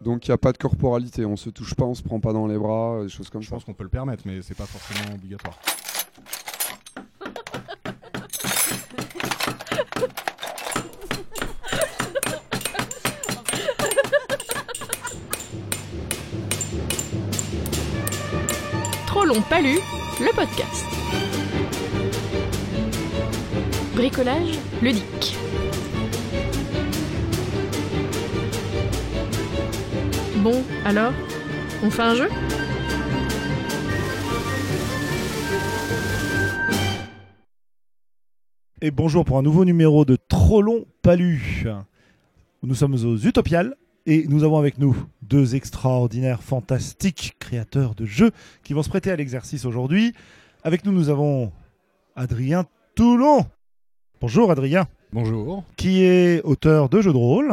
Donc il n'y a pas de corporalité, on se touche pas, on se prend pas dans les bras, des choses comme Je ça. pense qu'on peut le permettre, mais c'est pas forcément obligatoire. Trop long pas lu, le podcast. Bricolage ludique. Bon, alors, on fait un jeu? Et bonjour pour un nouveau numéro de Trop long pas lu. Nous sommes aux Utopiales et nous avons avec nous deux extraordinaires, fantastiques créateurs de jeux qui vont se prêter à l'exercice aujourd'hui. Avec nous, nous avons Adrien Toulon. Bonjour Adrien, Bonjour. qui est auteur de jeux de rôle.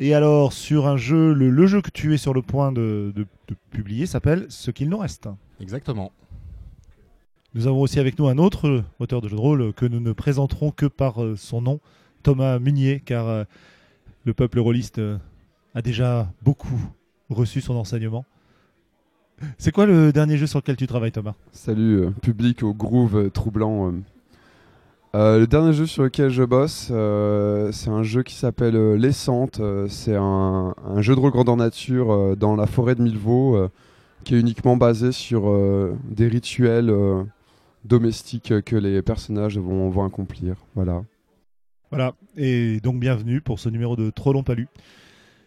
Et alors, sur un jeu, le, le jeu que tu es sur le point de, de- de publier s'appelle Ce qu'il nous reste. Exactement. Nous avons aussi avec nous un autre auteur de jeu de rôle que nous ne présenterons que par euh, son nom, Thomas Munier, car euh, le peuple rôliste euh, a déjà beaucoup reçu son enseignement. C'est quoi le dernier jeu sur lequel tu travailles, Thomas? Salut euh, public au groove troublant. euh. Euh, le dernier jeu sur lequel je bosse, euh, c'est un jeu qui s'appelle euh. Euh, c'est un, jeu de rôle grandeur nature dans la forêt de Milvaux, qui est uniquement basé sur des rituels domestiques que les personnages vont, accomplir. Voilà. Voilà, et donc bienvenue pour ce numéro de Trop long pas lu.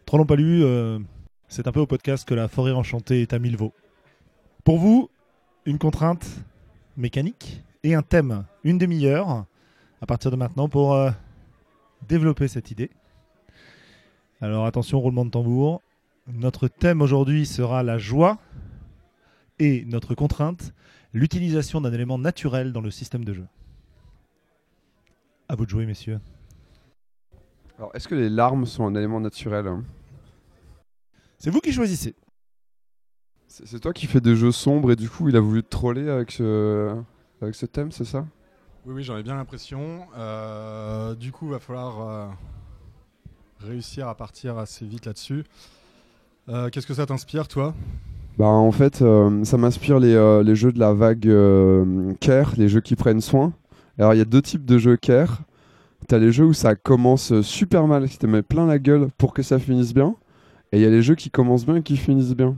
Trop long pas lu, euh, c'est un peu au podcast que la forêt enchantée est à Milvaux. Pour vous, une contrainte mécanique et un thème, une demi-heure, à partir de maintenant pour euh, développer cette idée. Alors attention, roulement de tambour. Notre thème aujourd'hui sera la joie et notre contrainte, l'utilisation d'un élément naturel dans le système de jeu. À vous de jouer, messieurs. Alors, est-ce que les larmes sont un élément naturel hein? C'est vous qui choisissez. C'est c'est toi qui fais des jeux sombres et du coup, il a voulu te troller avec ce, avec ce thème, c'est ça? Oui, oui, j'en ai bien l'impression. Euh, du coup, va falloir euh, réussir à partir assez vite là-dessus. Euh, Qu'est-ce que ça t'inspire, toi? Bah en fait, ça m'inspire les, les jeux de la vague care, les jeux qui prennent soin. Alors il y a deux types de jeux care. T'as les jeux où ça commence super mal, qui te met plein la gueule pour que ça finisse bien. Et il y a les jeux qui commencent bien et qui finissent bien.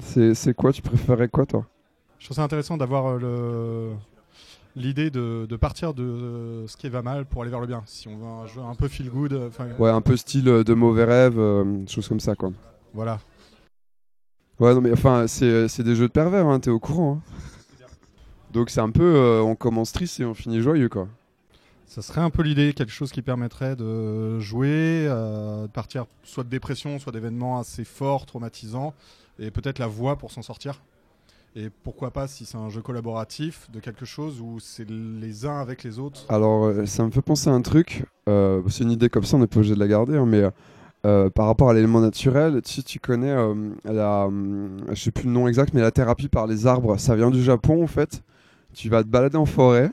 C'est c'est quoi? Tu préférais quoi toi? Je trouve ça intéressant d'avoir le l'idée de, de partir de euh, ce qui va mal pour aller vers le bien. Si on veut un jeu un peu feel good, euh, Ouais, un peu style euh, de mauvais rêve, euh, choses comme ça quoi. voilà. Ouais, non mais enfin, c'est c'est des jeux de pervers, hein, t'es au courant. hein. Donc c'est un peu, euh, on commence triste et on finit joyeux quoi. Ça serait un peu l'idée, quelque chose qui permettrait de jouer, euh, de partir soit de dépression, soit d'événements assez forts, traumatisants, et peut-être la voie pour s'en sortir. Et pourquoi pas, si c'est un jeu collaboratif, de quelque chose où c'est les uns avec les autres. Alors, euh, ça me fait penser à un truc. euh, c'est une idée comme ça, on n'est pas obligé de la garder, hein, mais euh, par rapport à l'élément naturel, si tu connais euh, la, je sais plus le nom exact, mais la thérapie par les arbres, ça vient du Japon en fait. Tu vas te balader en forêt,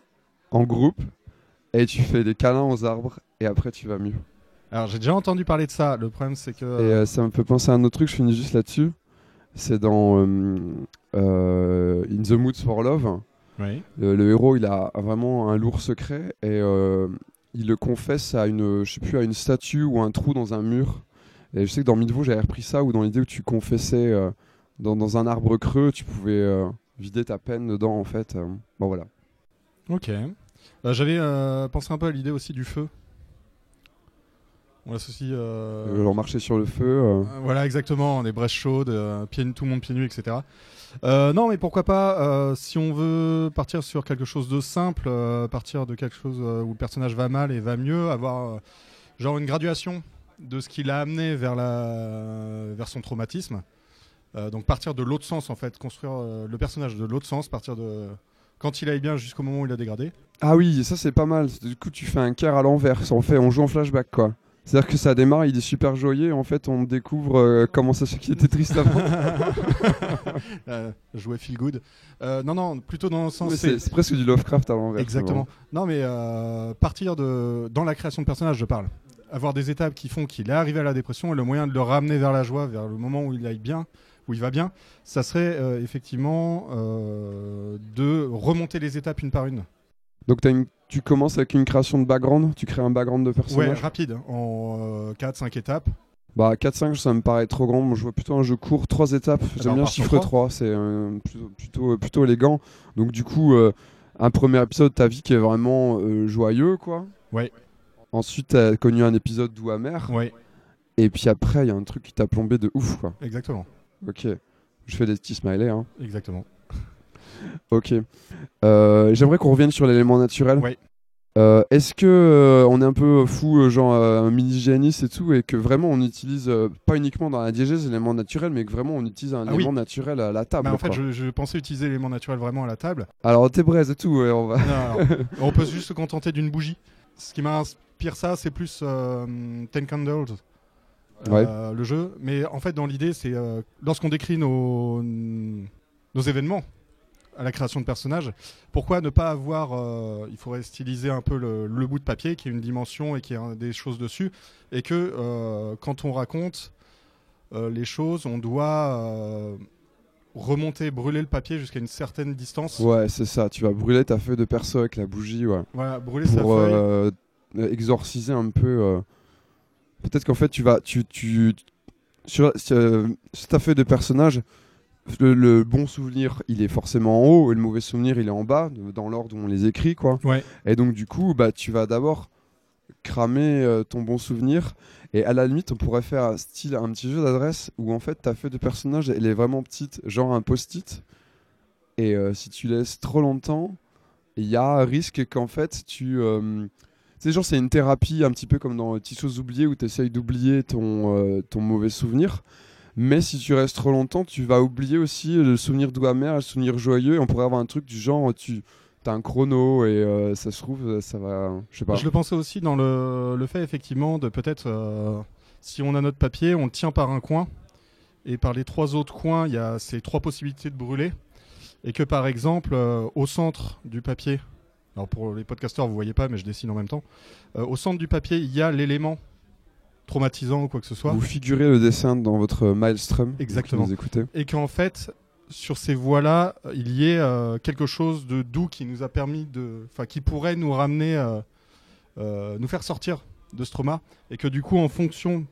en groupe, et tu fais des câlins aux arbres, et après tu vas mieux. Alors j'ai déjà entendu parler de ça. Le problème c'est que Et ça me fait penser à un autre truc, je finis juste là-dessus. C'est dans euh, euh, In the Mood for Love. oui. Le, le héros, il a vraiment un lourd secret et euh, il le confesse à une, je sais plus, à une statue ou un trou dans un mur. Et je sais que dans Midvaux, j'avais repris ça, ou dans l'idée où tu confessais euh, dans, dans un arbre creux, tu pouvais euh, vider ta peine dedans, en fait. Euh, bon, voilà. Ok. Euh, J'avais euh, pensé un peu à l'idée aussi du feu. On associe. euh, genre marcher sur le feu. euh. Euh, Voilà, exactement, des brèches chaudes, euh, pieds, tout le monde pieds nus, etc. Non, mais pourquoi pas, si on veut partir sur quelque chose de simple, partir de quelque chose où le personnage va mal et va mieux, avoir genre une graduation de ce qui l'a amené vers, la, vers son traumatisme. Euh, donc partir de l'autre sens, en fait, construire euh, le personnage de l'autre sens, partir de quand il aille bien jusqu'au moment où il a dégradé. Ah oui, ça c'est pas mal. Du coup, tu fais un quart à l'envers. On fait, on joue en flashback, quoi. C'est-à-dire que ça démarre, il est super joyeux. En fait, on découvre euh, comment ça se qu'il était triste avant. Euh, jouer feel good. Euh, non, non, plutôt dans le sens. Mais c'est- c'est c'est presque du Lovecraft à l'envers. Exactement. Non, mais euh, partir de dans la création de personnages, je parle. avoir des étapes qui font qu'il est arrivé à la dépression et le moyen de le ramener vers la joie, vers le moment où il aille bien, où il va bien, ça serait euh, effectivement euh, de remonter les étapes une par une. Donc t'as une- tu commences avec une création de background, tu crées un background de Ouais, personnage. rapide, hein, en 4-5 étapes. Bah 4-5 ça me paraît trop grand, Moi, je vois plutôt un jeu court, 3 étapes, ben, j'aime on bien chiffre trois. 3, c'est euh, plutôt, plutôt, plutôt élégant. Donc du coup, euh, un premier épisode de ta vie qui est vraiment euh, joyeux quoi. Ouais. Ensuite t'as connu un épisode doux amer, Ouais, et puis après il y a un truc qui t'a plombé de ouf quoi. exactement. Ok, je fais des petits smileys hein. Exactement. Ok. Euh, J'aimerais qu'on revienne sur l'élément naturel. Ouais. Euh, Est-ce que euh, on est un peu fou, genre un mini géniste et tout, et que vraiment on utilise pas uniquement dans la diégèse l'élément naturel, mais que vraiment on utilise un Ah élément oui. naturel à la table. Bah, en fait, je, je pensais utiliser l'élément naturel vraiment à la table. Alors tes braises et tout, ouais, on va. Non, alors, on peut juste se contenter d'une bougie. Ce qui m'inspire ça, c'est plus Ten Candles, euh, le jeu. Mais en fait, dans l'idée, c'est lorsqu'on décrit nos, nos événements à la création de personnages, pourquoi ne pas avoir, euh, il faudrait styliser un peu le, le bout de papier qui est une dimension et qui a des choses dessus, et que euh, quand on raconte euh, les choses, on doit remonter, brûler le papier jusqu'à une certaine distance. Ouais, c'est ça. Tu vas brûler ta feuille de perso avec la bougie, ouais, Voilà, brûler sa pour feuille. euh, exorciser un peu. Peut-être qu'en fait tu vas, tu, tu sur, sur- sur ta feuille de personnage. Le, le bon souvenir, il est forcément en haut et le mauvais souvenir, il est en bas, dans l'ordre où on les écrit, quoi. Ouais. Et donc du coup, bah, tu vas d'abord cramer euh, ton bon souvenir et à la limite, on pourrait faire un style un petit jeu d'adresse où en fait ta feuille de personnage, elle est vraiment petite, genre un post-it. Et euh, si tu laisses trop longtemps, il y a un risque qu'en fait tu euh, sais, genre, c'est une thérapie un petit peu comme dans Petites choses oubliées où tu essayes d'oublier ton, euh, ton mauvais souvenir. Mais si tu restes trop longtemps, tu vas oublier aussi le souvenir doux amer, le souvenir joyeux. On pourrait avoir un truc du genre, tu as un chrono et euh, ça se trouve, ça va. Je le pensais aussi dans le, fait effectivement de peut-être euh, si on a notre papier, on le tient par un coin et par les trois autres coins, il y a ces trois possibilités de brûler et que par exemple euh, au centre du papier, alors pour les podcasteurs vous voyez pas mais je dessine en même temps, euh, au centre du papier il y a l'élément traumatisant ou quoi que ce soit Vous figurez le dessin dans votre Maelstrom. Exactement. Vous écoutez. et qu'en fait sur ces voies-là, il y ait euh, quelque chose de doux qui nous a permis de, enfin, qui pourrait nous ramener, euh, euh, nous faire sortir de ce trauma, et que du coup, en fonction,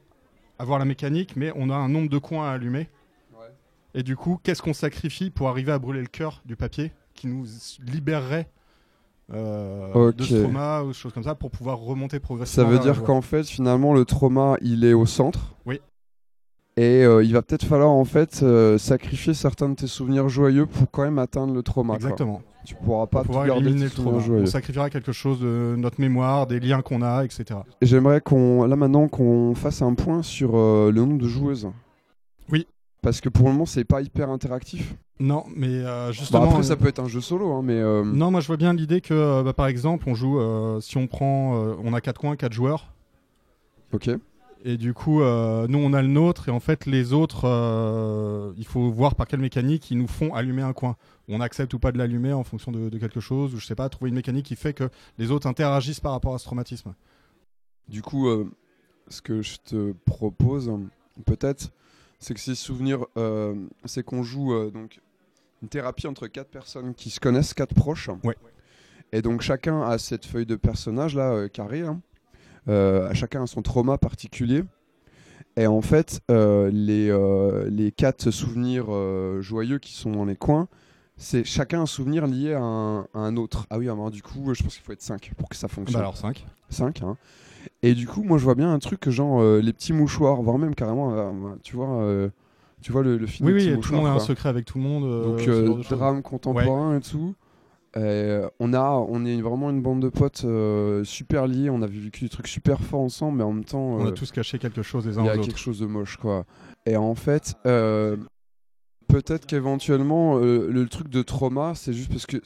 avoir la mécanique, mais on a un nombre de coins à allumer, et du coup, qu'est-ce qu'on sacrifie pour arriver à brûler le cœur du papier, qui nous libérerait euh, de ce trauma ou des choses comme ça, pour pouvoir remonter progressivement. Ça veut dire qu'en fait, finalement, le trauma, il est au centre. Oui. Et euh, il va peut-être falloir en fait euh, sacrifier certains de tes souvenirs joyeux pour quand même atteindre le trauma. quoi. Exactement. Tu pourras pas Pour tout garder le trauma. joyeux. On sacrifiera quelque chose de notre mémoire, des liens qu'on a, etc. J'aimerais qu'on, là maintenant, qu'on fasse un point sur euh, le nombre de joueuses. Oui. Parce que pour le moment, c'est pas hyper interactif. Non, mais euh, Bon, justement. après, euh, ça peut être un jeu solo, hein, mais euh, Non, moi je vois bien l'idée que, euh, bah, par exemple, on joue, euh, si on prend, euh, on a quatre coins, quatre joueurs, ok. et du coup, euh, nous on a le nôtre, et en fait les autres, euh, il faut voir par quelle mécanique ils nous font allumer un coin. On accepte ou pas de l'allumer en fonction de, de quelque chose, ou je sais pas, trouver une mécanique qui fait que les autres interagissent par rapport à ce traumatisme. Du coup, euh, ce que je te propose, peut-être, c'est que ces souvenirs, euh, c'est qu'on joue euh, donc une thérapie entre quatre personnes qui se connaissent, quatre proches. Ouais. Et donc chacun a cette feuille de personnage là euh, carrée. hein. Euh, chacun a son trauma particulier. Et en fait, euh, les, euh, les quatre souvenirs joyeux qui sont dans les coins, c'est chacun un souvenir lié à un, à un autre. Ah oui, alors, du coup, je pense qu'il faut être 5 pour que ça fonctionne. Bah alors 5. 5. Hein. Et du coup, moi, je vois bien un truc genre les petits mouchoirs, voire même carrément, tu vois, tu vois le, le film Oui, des oui, tout le monde a un secret avec tout le monde. euh, Donc euh, drame contemporain et tout. Euh, on a, on est vraiment une bande de potes euh, super liés. On a vécu des trucs super forts ensemble, mais en même temps, On a tous caché quelque chose il uns y aux a autres. quelque chose de moche, quoi. Et en fait, euh, peut-être qu'éventuellement, le truc de trauma, c'est juste parce que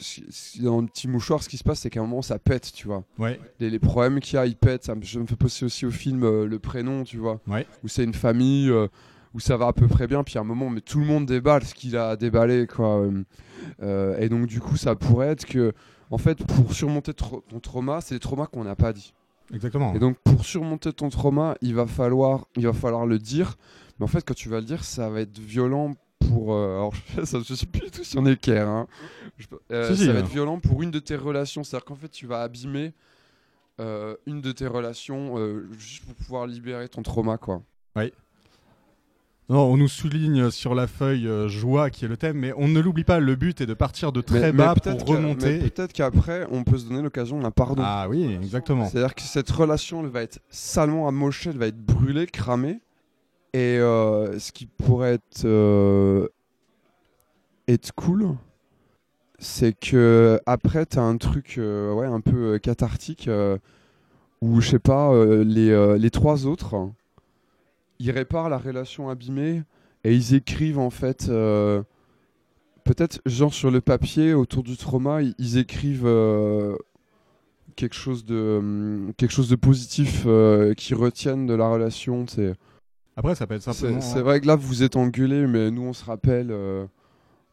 dans le petit mouchoir, ce qui se passe, c'est qu'à un moment, ça pète, tu vois Ouais, les, les problèmes qu'il y a, ils pètent. Ça me, je me fais penser aussi au film Le Prénom, tu vois, Ouais. où c'est une famille où ça va à peu près bien, puis à un moment, mais tout le monde déballe ce qu'il a déballé, quoi. Euh, euh, et donc, du coup, ça pourrait être que, en fait, pour surmonter ton trauma, c'est des traumas qu'on n'a pas dit. Exactement. Et donc pour surmonter ton trauma, il va falloir, il va falloir le dire. Mais en fait, quand tu vas le dire, ça va être violent pour. euh, alors ça, je sais plus du tout si on est clair. Hein. Je- euh, Si, si, ça va euh. être violent pour une de tes relations. C'est-à-dire qu'en fait, tu vas abîmer une de tes relations juste pour pouvoir libérer ton trauma, quoi. Non, on nous souligne sur la feuille euh, joie qui est le thème, mais on ne l'oublie pas, le but est de partir de très Mais- mais bas peut-être pour remonter. mais Peut-être qu'après, on peut se donner l'occasion d'un pardon. Ah oui, exactement. C'est-à-dire que cette relation, elle va être salement amochée, elle va être brûlée, cramée. Et euh, ce qui pourrait être, euh, être cool, c'est que après, tu as un truc ouais, un peu cathartique où, je sais pas, les, les trois autres, ils réparent la relation abîmée et ils écrivent en fait. euh, Peut-être, genre sur le papier, autour du trauma, ils, ils écrivent euh, quelque chose de hum, quelque chose de positif euh, qui retiennent de la relation. c'est- Après, ça peut être simplement. c'est vrai que là vous êtes engueulés, mais nous on se rappelle, euh,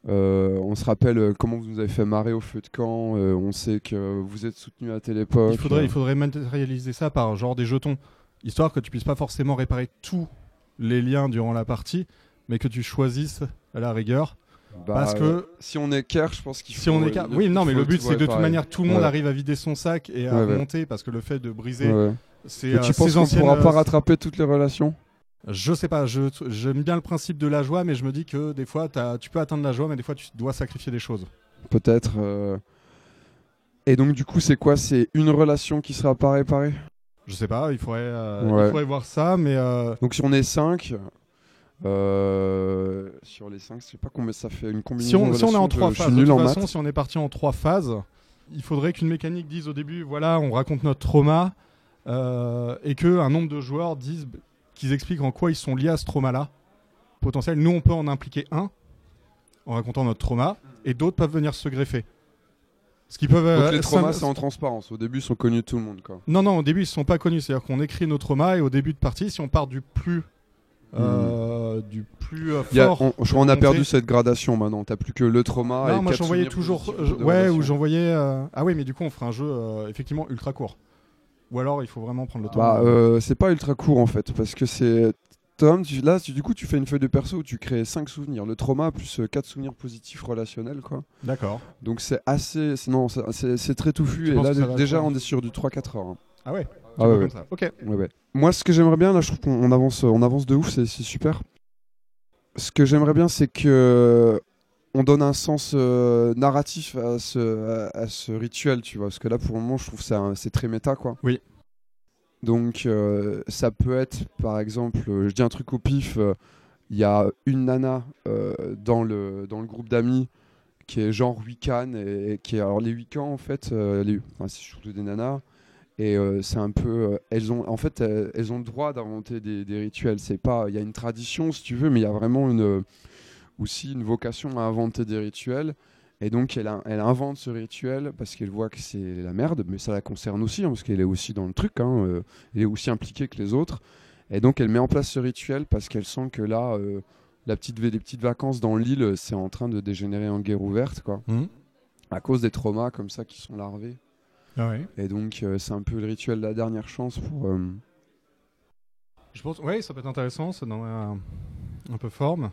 on se rappelle comment vous nous avez fait marrer au feu de camp. euh, on sait que vous êtes soutenu à telle époque. Il faudrait, il faudrait matérialiser ça par genre des jetons, histoire que tu puisses pas forcément réparer tous les liens durant la partie, mais que tu choisisses à la rigueur. Bah, parce que euh, si on est care, je pense qu'il faut. si on est car- oui, non, mais le but c'est de toute manière tout le monde Ouais. arrive à vider son sac et à Ouais, ouais. remonter parce que le fait de briser, c'est Mais tu euh, penses qu'on pourra pas euh, rattraper toutes les relations? Je sais pas, je- j'aime bien le principe de la joie, mais je me dis que des fois t'as- tu peux atteindre la joie, mais des fois tu dois sacrifier des choses. Peut-être. euh. Et donc du coup, c'est quoi? C'est une relation qui sera pas réparée? Je sais pas, il faudrait, euh, Ouais. il faudrait voir ça, mais euh, Donc si on est 5, sur les 5, je sais pas combien ça fait une combinaison. si on, si on est en trois phases, de toute façon, maths. si on est parti en trois phases, il faudrait qu'une mécanique dise au début, voilà, on raconte notre trauma, euh, et que un nombre de joueurs disent qu'ils expliquent en quoi ils sont liés à ce trauma-là potentiel. Nous, on peut en impliquer un en racontant notre trauma, et d'autres peuvent venir se greffer. Ce qui peuvent. Donc euh, les traumas, c'est en transparence. Au début, ils sont connus de tout le monde. Quoi. Non, non, au début, ils sont pas connus. C'est-à-dire qu'on écrit nos traumas et au début de partie, si on part du plus, euh, du plus euh, Hmm. Il y a- fort. on, je crois qu'on a perdu cette gradation maintenant. T'as plus que le trauma. Non, et moi j'envoyais toujours. je- ouais, ou j'envoyais. euh, Ah oui, mais du coup, on fera un jeu euh, effectivement ultra court. Ou alors, il faut vraiment prendre le temps. Bah, euh, c'est pas ultra court en fait, parce que c'est. Tom, tu- là, tu- du coup, tu fais une feuille de perso où tu crées 5 souvenirs. Le trauma plus 4 souvenirs positifs relationnels, quoi. D'accord. Donc c'est assez. Non, c'est- très touffu. Tu Et là, déjà, on est sur du 3-4 heures. hein. Ah ouais. Ah ouais, comme ouais. ça. Ok. Ouais, ouais. Moi, ce que j'aimerais bien, là, je trouve qu'on on avance, on avance de ouf, c'est super. Ce que j'aimerais bien, c'est que on donne un sens euh, narratif à ce, à, à ce rituel, tu vois. Parce que là, pour le moment, je trouve que c'est très méta, quoi. Oui. Donc, euh, ça peut être, par exemple, euh, je dis un truc au pif, euh, il y a une nana dans, le, dans le groupe d'amis qui est genre Wiccan, et, qui est, alors les Wiccans, en fait, c'est surtout des nanas, et c'est un peu, elles ont, en fait, elles, ont le droit d'inventer des, des rituels. C'est pas, il y a une tradition si tu veux, mais il y a vraiment une, aussi une vocation à inventer des rituels. Et donc elle, a- elle invente ce rituel parce qu'elle voit que c'est la merde, mais ça la concerne aussi hein, parce qu'elle est aussi dans le truc. hein, euh, elle est aussi impliquée que les autres. Et donc elle met en place ce rituel parce qu'elle sent que là, euh, la petite, les petites vacances dans l'île, c'est en train de dégénérer en guerre ouverte, quoi, Mhm. à cause des traumas comme ça qui sont larvés. Ah ouais. Et donc, euh, c'est un peu le rituel de la dernière chance pour. euh, Je pense. Ouais, ça peut être intéressant. Ça donnerait un, un peu forme.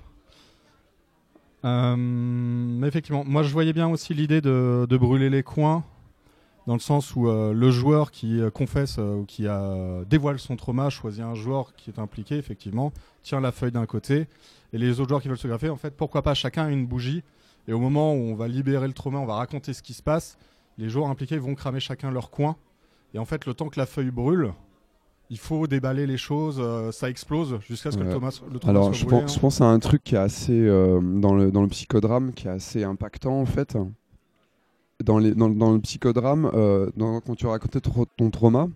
Euh, effectivement, moi je voyais bien aussi l'idée de, brûler les coins, dans le sens où euh, le joueur qui euh, confesse ou qui dévoile son trauma choisit un joueur qui est impliqué, effectivement, tient la feuille d'un côté, et les autres joueurs qui veulent se greffer, en fait, pourquoi pas chacun une bougie, et au moment où on va libérer le trauma, on va raconter ce qui se passe, les joueurs impliqués vont cramer chacun leur coin, et en fait, le temps que la feuille brûle, il faut déballer les choses, euh, ça explose jusqu'à ce que le. Thomas, le trauma Alors, soit je brûlé, pense, hein. je pense à un truc qui est assez. euh, dans, le, dans le psychodrame, qui est assez impactant en fait. Dans, les, dans, dans le psychodrame, euh, dans- quand tu racontais ton, ton trauma,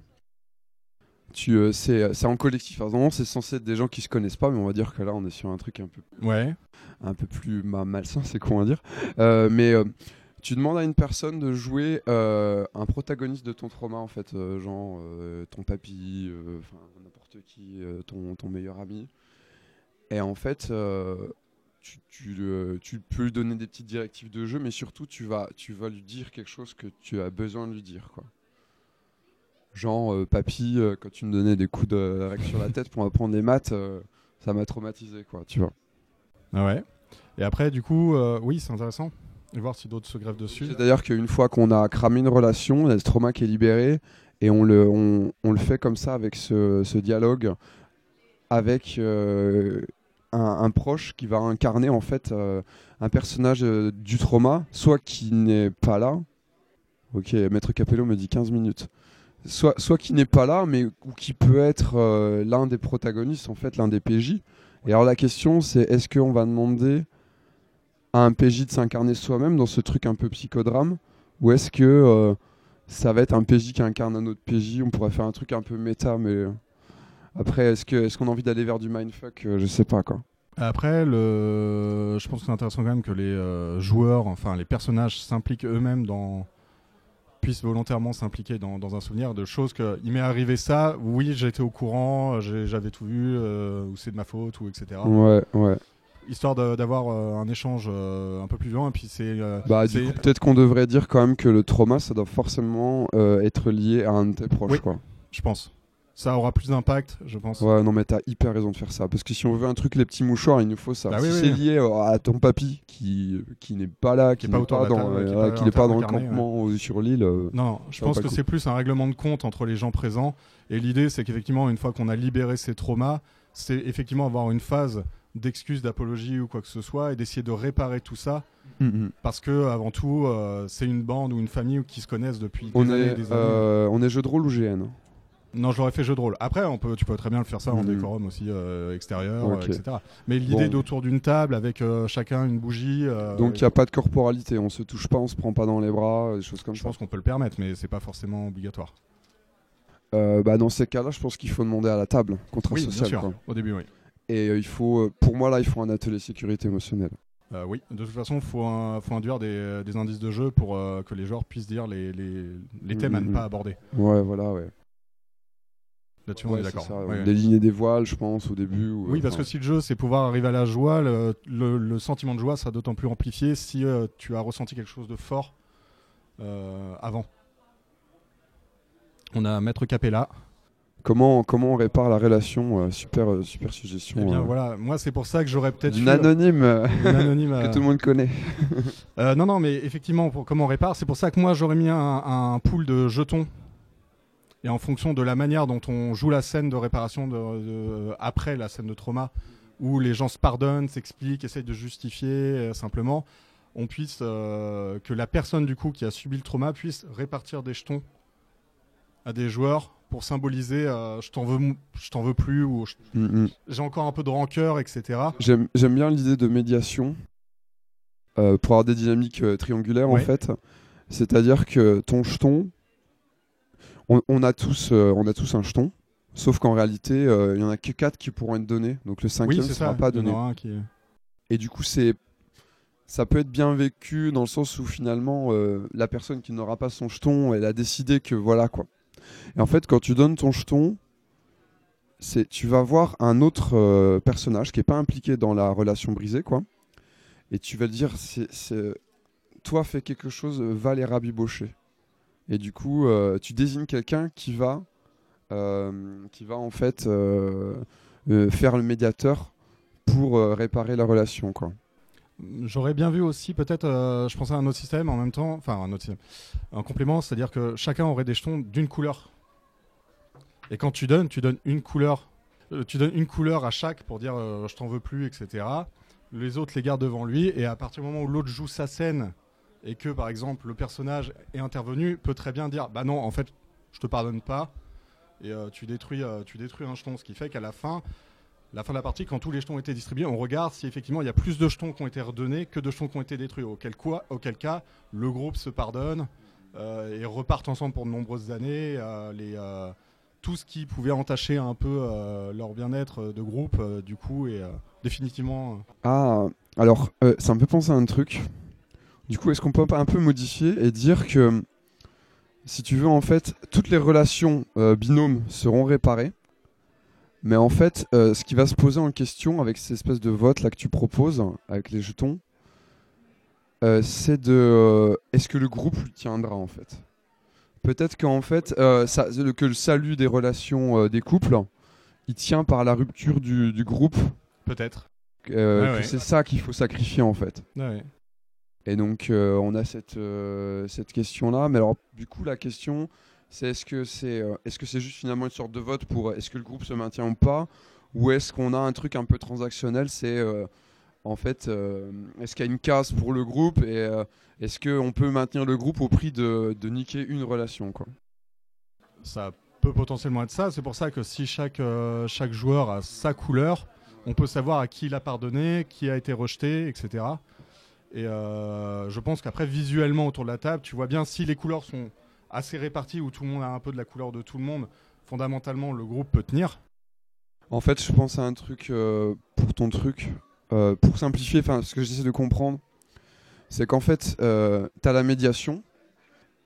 tu, c'est, c'est en collectif. Alors, normalement, c'est censé être des gens qui se connaissent pas, mais on va dire que là, on est sur un truc un peu Ouais. un peu plus ma- malsain, c'est con à dire. Mais tu demandes à une personne de jouer euh, un protagoniste de ton trauma, en fait, euh, genre euh, ton papy, n'importe qui, ton, ton meilleur ami. Et en fait, tu, tu, peux lui donner des petites directives de jeu, mais surtout, tu vas, tu vas lui dire quelque chose que tu as besoin de lui dire. Quoi. Genre, papy, quand tu me donnais des coups de sur la tête pour apprendre les maths, ça m'a traumatisé, quoi, tu vois. Ah ouais. Et après, du coup, oui, c'est intéressant. Voir si d'autres se grèvent dessus. C'est d'ailleurs qu'une fois qu'on a cramé une relation, il y a ce trauma qui est libéré, et on le, on, on fait comme ça avec ce, dialogue avec euh, un, proche qui va incarner en fait euh, un personnage euh, du trauma, soit qui n'est pas là. Ok, Maître Capello me dit 15 minutes. Soit, soit qui n'est pas là, mais ou qui peut être l'un des protagonistes, en fait, l'un des PJ. Et alors la question, c'est est-ce qu'on va demander à un PJ de s'incarner soi-même dans ce truc un peu psychodrame, ou est-ce que euh, ça va être un PJ qui incarne un autre PJ On pourrait faire un truc un peu méta, mais euh, après, est-ce qu'on a envie d'aller vers du mindfuck Euh, Je sais pas quoi. Après, le... je pense que c'est intéressant quand même que les joueurs, enfin les personnages s'impliquent eux-mêmes dans puissent volontairement s'impliquer dans, dans un souvenir de choses que il m'est arrivé ça, oui j'étais au courant, j'avais tout vu, euh, ou c'est de ma faute, ou etc. Ouais, ouais. Histoire d'avoir euh, un échange euh, un peu plus violent, et puis c'est... euh, Bah, c'est- du coup, peut-être qu'on devrait dire quand même que le trauma, ça doit forcément être lié à un de tes proches, Oui. quoi. je pense. Ça aura plus d'impact, je pense. Ouais, non, mais t'as hyper raison de faire ça. Parce que si on veut un truc, les petits mouchoirs, il nous faut ça. Bah si oui, c'est lié à ton papy qui, qui n'est pas là, qui n'est pas, dans, table, qui est pas qui n'est pas dans le campement ou sur l'île. Non, je pense que c'est plus un règlement de compte entre les gens présents. Et l'idée, c'est qu'effectivement, une fois qu'on a libéré ces traumas, c'est effectivement avoir une phase d'excuse, d'apologie ou quoi que ce soit, et d'essayer de réparer tout ça. mhm. Parce que avant tout, euh, c'est une bande ou une famille qui se connaissent depuis On, des années est, des années. euh, on est jeu de rôle ou GN Non, j'aurais fait jeu de rôle. Après, on peut, tu peux très bien le faire ça en Mhm. décorum aussi euh, extérieur, etc. Mais l'idée Bon. d'autour d'une table avec chacun une bougie. Donc il n'y a pas de corporalité, on se touche pas, on se prend pas dans les bras, des choses comme je ça. pense qu'on peut le permettre, mais c'est pas forcément obligatoire. Bah, dans ces cas-là, je pense qu'il faut demander à la table, contrat Oui, bien social. sûr. quoi. Au début, oui. Et euh, il faut, euh, pour moi là, il faut un atelier sécurité émotionnelle. Euh, oui, de toute façon, il faut, un- faut induire des, des indices de jeu pour euh, que les joueurs puissent dire les, les, les thèmes à ne Mhm. pas aborder. Ouais, voilà, ouais. Là-dessus, on Ouais, est c'est d'accord. Ouais, ouais. Des lignes et des voiles, je pense, au début. ou, Oui, euh, parce que si le jeu, c'est pouvoir arriver à la joie, le, le- le sentiment de joie sera d'autant plus amplifié si tu as ressenti quelque chose de fort avant. On a Maître Capella. Comment, comment on répare la relation euh, Super, euh, super suggestion. Eh bien euh, voilà, moi c'est pour ça que j'aurais peut-être D'une eu anonyme une anonyme. que tout le monde connaît. Non, non, mais effectivement, pour comment on répare, c'est pour ça que moi j'aurais mis un, un pool de jetons. Et en fonction de la manière dont on joue la scène de réparation de, de- après la scène de trauma, où les gens se pardonnent, s'expliquent, essayent de justifier euh, simplement, on puisse euh, que la personne du coup qui a subi le trauma puisse répartir des jetons à des joueurs pour symboliser euh, je t'en veux, mou- je t'en veux plus ou Mm, mm. j'ai encore un peu de rancœur, etc. J'aime bien l'idée de médiation euh, pour avoir des dynamiques euh, triangulaires en fait. C'est-à-dire que ton jeton, on, on a tous, on a tous un jeton, sauf qu'en réalité, il y en a que 4 qui pourront être donnés, donc le cinquième ne c'est sera pas donné. qui Et du coup, c'est ça peut être bien vécu dans le sens où finalement la personne qui n'aura pas son jeton, elle a décidé que voilà quoi. Et en fait, quand tu donnes ton jeton, c'est tu vas voir un autre euh, personnage qui est pas impliqué dans la relation brisée quoi. Et tu vas dire, c'est, toi fais quelque chose, va les rabibocher. Et du coup, euh, tu désignes quelqu'un qui va, euh, qui va en fait euh, euh, faire le médiateur pour euh, réparer la relation quoi. J'aurais bien vu aussi peut-être, euh, je pensais à un autre système en même temps, enfin un autre système, un complément, c'est-à-dire que chacun aurait des jetons d'une couleur. Et quand tu donnes, tu donnes une couleur, euh, tu donnes une couleur à chaque pour dire euh, je t'en veux plus, etc. Les autres les gardent devant lui et à partir du moment où l'autre joue sa scène et que par exemple le personnage est intervenu, peut très bien dire bah non en fait je te pardonne pas et tu détruis, tu détruis un jeton, ce qui fait qu'à la fin la fin de la partie, quand tous les jetons ont été distribués, on regarde si effectivement il y a plus de jetons qui ont été redonnés que de jetons qui ont été détruits. Auquel, cas, le groupe se pardonne euh, et repartent ensemble pour de nombreuses années. Euh, les, euh, tout ce qui pouvait entacher un peu leur bien-être de groupe, du coup, est définitivement. Ah, alors, ça me fait penser à un truc. Du coup, est-ce qu'on peut un peu modifier et dire que, si tu veux, en fait, toutes les relations binômes seront réparées? Mais en fait, euh, ce qui va se poser en question avec cette espèce de vote là que tu proposes, avec les jetons, euh, c'est de. euh, est-ce que le groupe lui tiendra en fait? Peut-être qu'en fait, ça- que le salut des relations des couples, il tient par la rupture du, du groupe. Peut-être. Ouais, ouais. c'est ça qu'il faut sacrifier en fait. Ouais. Et donc on a cette, cette question-là. Mais alors du coup la question c'est est-ce que c'est euh, est-ce que c'est juste finalement une sorte de vote pour euh, est-ce que le groupe se maintient ou pas Ou est-ce qu'on a un truc un peu transactionnel C'est euh, en fait est-ce qu'il y a une case pour le groupe et est-ce qu'on peut maintenir le groupe au prix de, de niquer une relation quoi? Ça peut potentiellement être ça. C'est pour ça que si chaque, chaque joueur a sa couleur, on peut savoir à qui il a pardonné, qui a été rejeté, etc. Et je pense qu'après, visuellement autour de la table, tu vois bien si les couleurs sont assez réparties, où tout le monde a un peu de la couleur de tout le monde, fondamentalement, le groupe peut tenir. En fait, je pense à un truc euh, pour ton truc, euh, pour simplifier, ce que j'essaie de comprendre, c'est qu'en fait, euh, tu as la médiation,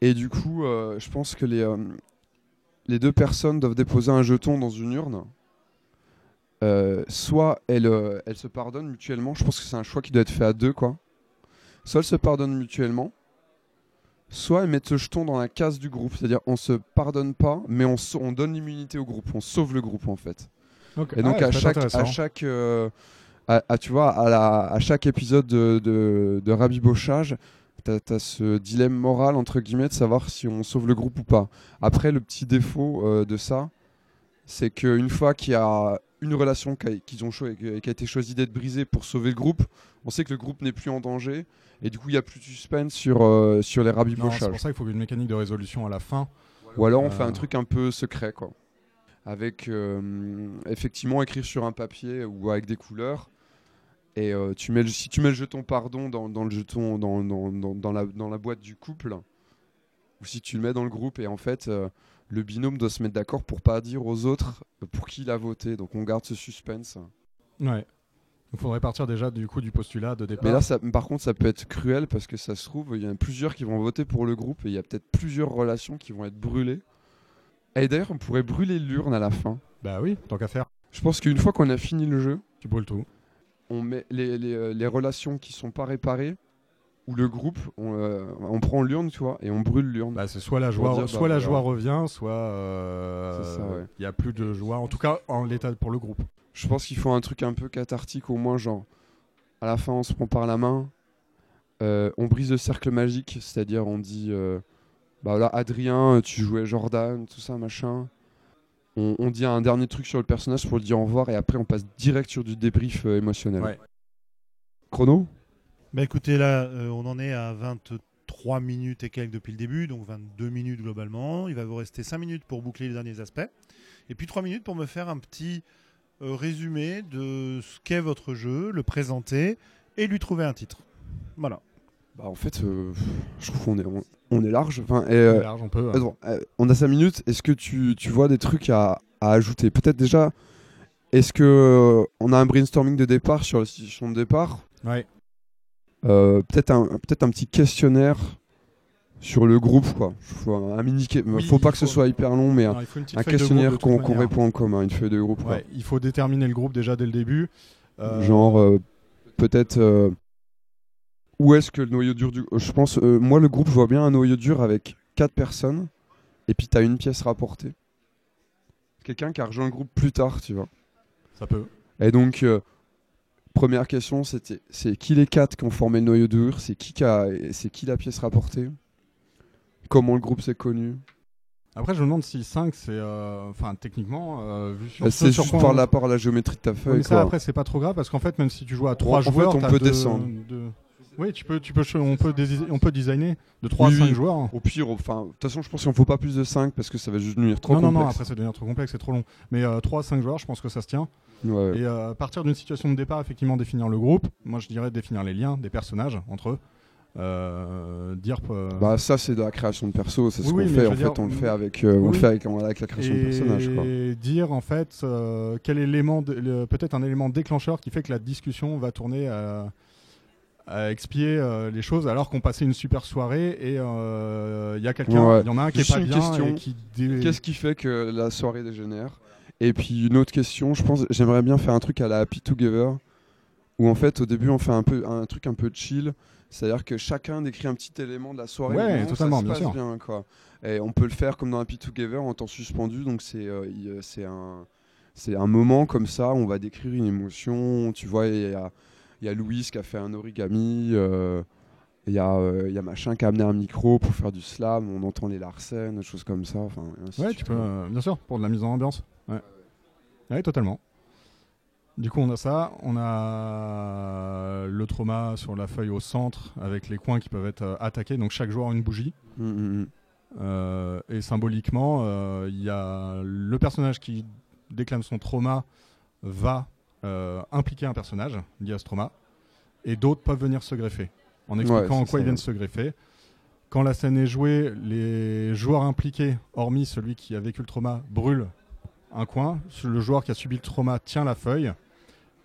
et du coup, euh, je pense que les, les deux personnes doivent déposer un jeton dans une urne. Soit elles, elles se pardonnent mutuellement, je pense que c'est un choix qui doit être fait à deux, quoi. Soit elles se pardonnent mutuellement, soit mettent ce jeton dans la case du groupe, c'est-à-dire on se pardonne pas, mais on, on donne l'immunité au groupe, on sauve le groupe en fait. Et donc Ah, à, chaque, à chaque, euh, à- à- tu vois, à, la, à chaque épisode de, de, de rabibochage, t'as as ce dilemme moral entre guillemets de savoir si on sauve le groupe ou pas. Après, le petit défaut euh, de ça, c'est qu'une fois qu'il y a une relation qui a, qu'ils ont qui a été choisie d'être brisée pour sauver le groupe, on sait que le groupe n'est plus en danger et du coup il n'y a plus de suspense sur, euh, sur les Non, c'est rabibochages. pour ça qu'il faut une mécanique de résolution à la fin. Ou alors on Euh. fait un truc un peu secret, quoi. Avec euh, effectivement écrire sur un papier ou avec des couleurs. Et euh, tu mets le- si tu mets le jeton pardon dans, dans le jeton dans, dans, la, dans la boîte du couple, ou si tu le mets dans le groupe et en fait le binôme doit se mettre d'accord pour pas dire aux autres pour qui il a voté. Donc on garde ce suspense. Ouais. Il faudrait partir déjà du coup du postulat de départ. Mais là, ça, par contre, ça peut être cruel parce que ça se trouve, il y en a plusieurs qui vont voter pour le groupe et il y a peut-être plusieurs relations qui vont être brûlées. Et d'ailleurs, on pourrait brûler l'urne à la fin. Bah oui, tant qu'à faire, Je pense qu'une fois qu'on a fini le jeu, tu brûles tout. on met les, les, euh, les relations qui sont pas réparées ou le groupe, on, euh, on prend l'urne, tu vois, et on brûle l'urne. Bah, c'est soit la joie, dire, bah, soit la joie revient, soit euh, ça, ouais. il y a plus de joie. En tout cas, en l'état pour le groupe. Je pense qu'il faut un truc un peu cathartique, au moins, genre, à la fin, on se prend par la main, euh, on brise le cercle magique, c'est-à-dire on dit, bah là, Adrien, tu jouais Jordan, tout ça, machin. On, on dit un dernier truc sur le personnage pour le dire au revoir, et après, on passe direct sur du débrief émotionnel. Ouais. Chrono? Bah écoutez, là, euh, on en est à 23 minutes et quelques depuis le début, donc 22 minutes globalement. Il va vous rester 5 minutes pour boucler les derniers aspects. Et puis 3 minutes pour me faire un petit euh, résumé de ce qu'est votre jeu, le présenter et lui trouver un titre. Voilà. Bah en fait, euh, je trouve qu'on est, on, on est large. Enfin, et, euh, Large, on peut. hein. attends, euh, on a 5 minutes. Est-ce que tu, tu vois des trucs à, à ajouter? Peut-être déjà, est-ce que on a un brainstorming de départ sur la situation de départ? Ouais. Euh, Peut-être un, peut-être un petit questionnaire sur le groupe, quoi. Faut un, mini, Oui, faut pas que ce soit hyper long, mais un, Non, questionnaire qu'on répond en commun, une feuille de groupe. quoi. Il faut déterminer le groupe déjà dès le début. Euh, Genre, euh, peut-être. euh, où est-ce que le noyau dur du. Je pense, moi, le groupe, je vois bien un noyau dur avec 4 personnes, et puis t'as une pièce rapportée. Quelqu'un qui a rejoint le groupe plus tard, tu vois. Ça peut. Et donc, première question, c'était c'est qui les 4 qui ont formé le noyau dur? C'est qui, qui a- c'est qui la pièce rapportée? Comment le groupe s'est connu? Après, je me demande si 5, c'est. euh, Enfin, techniquement, euh, vu sur Bah, ce C'est juste par on- la, par la géométrie de ta Ouais, feuille. mais ça, quoi. après, c'est pas trop grave parce qu'en fait, même si tu joues à 3 en fait, joueurs, on peut deux- descendre. deux- Oui, tu peux, tu peux, on peut, on peut designer de 3 Oui, à 5 oui. joueurs. Au pire, enfin, de toute façon, je pense qu'il ne faut pas plus de 5 parce que ça va juste devenir trop non, non, complexe. non, après ça devient trop complexe, c'est trop long. Mais 3 à 5 joueurs, je pense que ça se tient. Ouais. Et euh, à partir d'une situation de départ, effectivement, définir le groupe. Moi, je dirais définir les liens des personnages entre eux. Euh, dire. euh, Bah ça c'est de la création de perso, c'est ce qu'on fait en fait, on le fait avec euh, on le fait avec, avec la création de personnage et dire en fait euh, quel élément, peut-être un élément déclencheur qui fait que la discussion va tourner à, à expier euh, les choses alors qu'on passait une super soirée et euh, il y a quelqu'un, Ouais. il y en a un qui Juste est pas une bien question. et qui dé- Qu'est-ce qui fait que la soirée dégénère? Et puis une autre question, je pense j'aimerais bien faire un truc à la Happy Together où en fait au début on fait un peu un truc un peu chill, c'est-à-dire que chacun décrit un petit élément de la soirée. Ouais, moment où totalement, ça se bien passe sûr. bien, quoi. Et on peut le faire comme dans Happy Together en temps suspendu, donc c'est euh, c'est un c'est un moment comme ça, on va décrire une émotion. Tu vois, il y a il y a Louise qui a fait un origami. euh, il y, a, euh, il y a machin qui a amené un micro pour faire du slam, on entend les Larsen, des choses comme ça. Enfin, Ouais, tu peux, euh, bien sûr, pour de la mise en ambiance. Ouais. Ouais, totalement. Du coup, on a ça. On a le trauma sur la feuille au centre avec les coins qui peuvent être euh, attaqués. Donc chaque joueur a une bougie. Mm, mm. Euh, et symboliquement, euh, il y a le personnage qui déclame son trauma va euh, impliquer un personnage lié à ce trauma. Et d'autres peuvent venir se greffer. En expliquant en quoi ça, ils viennent se greffer. Quand la scène est jouée, les joueurs impliqués, hormis celui qui a vécu le trauma, brûlent un coin. Le joueur qui a subi le trauma tient la feuille.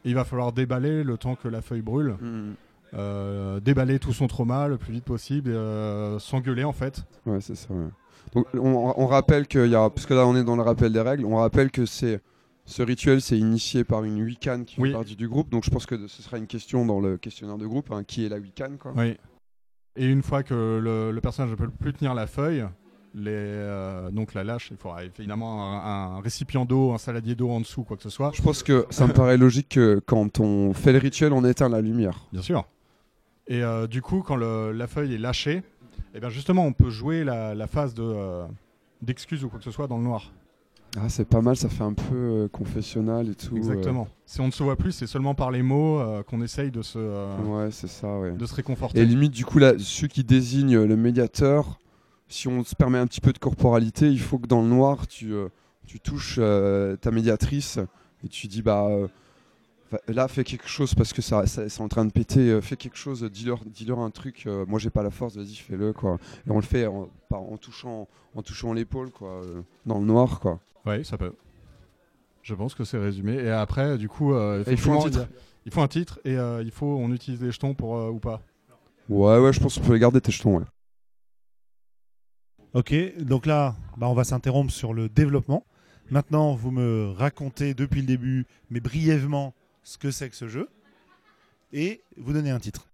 Et il va falloir déballer le temps que la feuille brûle. Mm. Euh, déballer tout son trauma le plus vite possible. euh, S'engueuler en fait. Ouais, c'est ça. ouais. Donc, on, on rappelle qu'il y a, parce que là on est dans le rappel des règles, on rappelle que c'est ce rituel c'est initié par une Wiccan qui Oui. fait partie du groupe. Donc je pense que ce sera une question dans le questionnaire de groupe, hein, qui est la Wiccan quoi. Oui. Et une fois que le, le personnage ne peut plus tenir la feuille, les, euh, donc la lâche, il faudra évidemment un, un récipient d'eau, un saladier d'eau en dessous, quoi que ce soit. Je pense que ça me paraît logique que quand on fait le rituel, on éteint la lumière. Bien sûr. Et euh, du coup, quand le- la feuille est lâchée, eh bien justement, on peut jouer la, la phase de, euh, d'excuse ou quoi que ce soit dans le noir. Ah, c'est pas mal, ça fait un peu euh, confessionnal et tout. euh. Exactement. Si on ne se voit plus, c'est seulement par les mots euh, qu'on essaye de se, euh, Ouais, c'est ça, ouais. de se réconforter. Et limite, du coup, là, ceux qui désignent le médiateur, si on se permet un petit peu de corporalité, il faut que dans le noir, tu, euh, tu touches ta médiatrice et tu dis, bah là, fais quelque chose parce que ça, ça- c'est en train de péter, fais quelque chose, dis-leur dis-leur un truc, moi j'ai pas la force, vas-y, fais-le, quoi. Et on le fait en, en touchant, en touchant l'épaule, quoi, dans le noir, quoi. Oui, ça peut. Je pense que c'est résumé. Et après, du coup, euh, il faut un titre. il faut un titre et euh, il faut on utilise les jetons pour euh, ou pas. Ouais, ouais, je pense qu'on peut les garder tes jetons, ouais. Ok, donc là, bah, on va s'interrompre sur le développement. Maintenant, vous me racontez depuis le début, mais brièvement, ce que c'est que ce jeu. Et vous donnez un titre.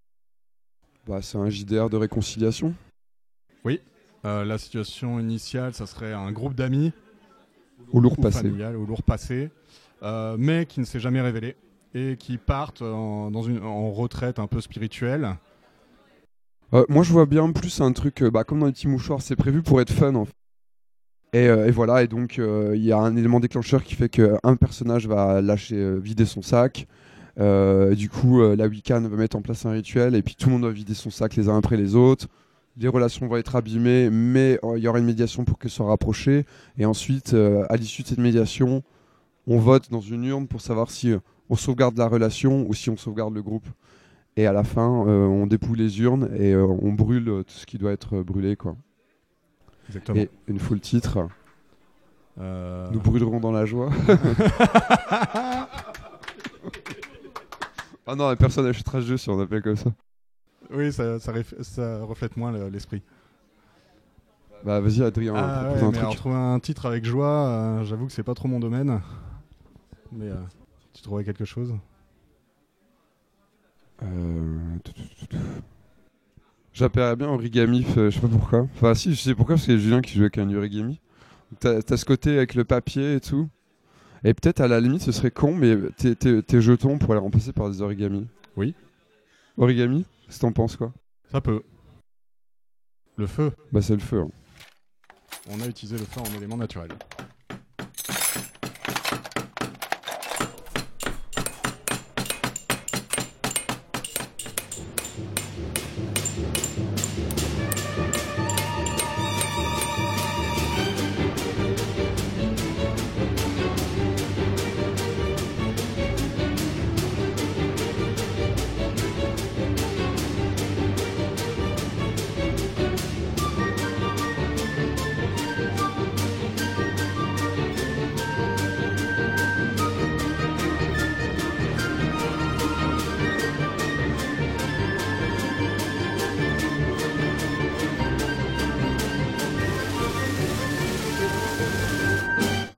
Bah, c'est un JDR de réconciliation. Euh, la situation initiale, ça serait un groupe d'amis Au lourd ou passé. familial lourd passé, euh, mais qui ne s'est jamais révélé et qui partent en, dans une, en retraite un peu spirituelle. Euh, moi, je vois bien plus un truc, euh, bah, comme dans les petits mouchoirs, c'est prévu pour être fun. En fait. et, euh, et voilà, et donc euh, il y a un élément déclencheur qui fait qu'un personnage va lâcher, euh, vider son sac. Du coup, la Wiccan va mettre en place un rituel, et puis tout le monde va vider son sac les uns après les autres. Les relations vont être abîmées, mais euh, il y aura une médiation pour qu'elles soient rapprochées. Et ensuite, euh, à l'issue de cette médiation, on vote dans une urne pour savoir si euh, on sauvegarde la relation ou si on sauvegarde le groupe. Et à la fin, euh, on dépouille les urnes et euh, on brûle tout ce qui doit être brûlé. Quoi. Exactement. Et une fois le titre, nous brûlerons dans la joie. ah non, personne n'achètera ce jeu si on appelle comme ça. Oui, ça, ça, réf- ça reflète moins le- l'esprit. Bah vas-y Adrien, Ah ouais, un mais alors, truc. trouver un titre avec joie, euh, j'avoue que c'est pas trop mon domaine. Mais euh, tu trouvais quelque chose? Euh. J'appellerais bien origami, euh, je sais pas pourquoi. Enfin si, je sais pourquoi, parce que Julien qui joue avec un origami. T'as as ce côté avec le papier et tout. Et peut-être à la limite ce serait con, mais tes, tes- tes jetons pourraient les remplacer par des origamis. Oui. Origami que t'en penses quoi? Ça peut. Le feu. Bah c'est le feu. hein. On a utilisé le feu en élément naturel.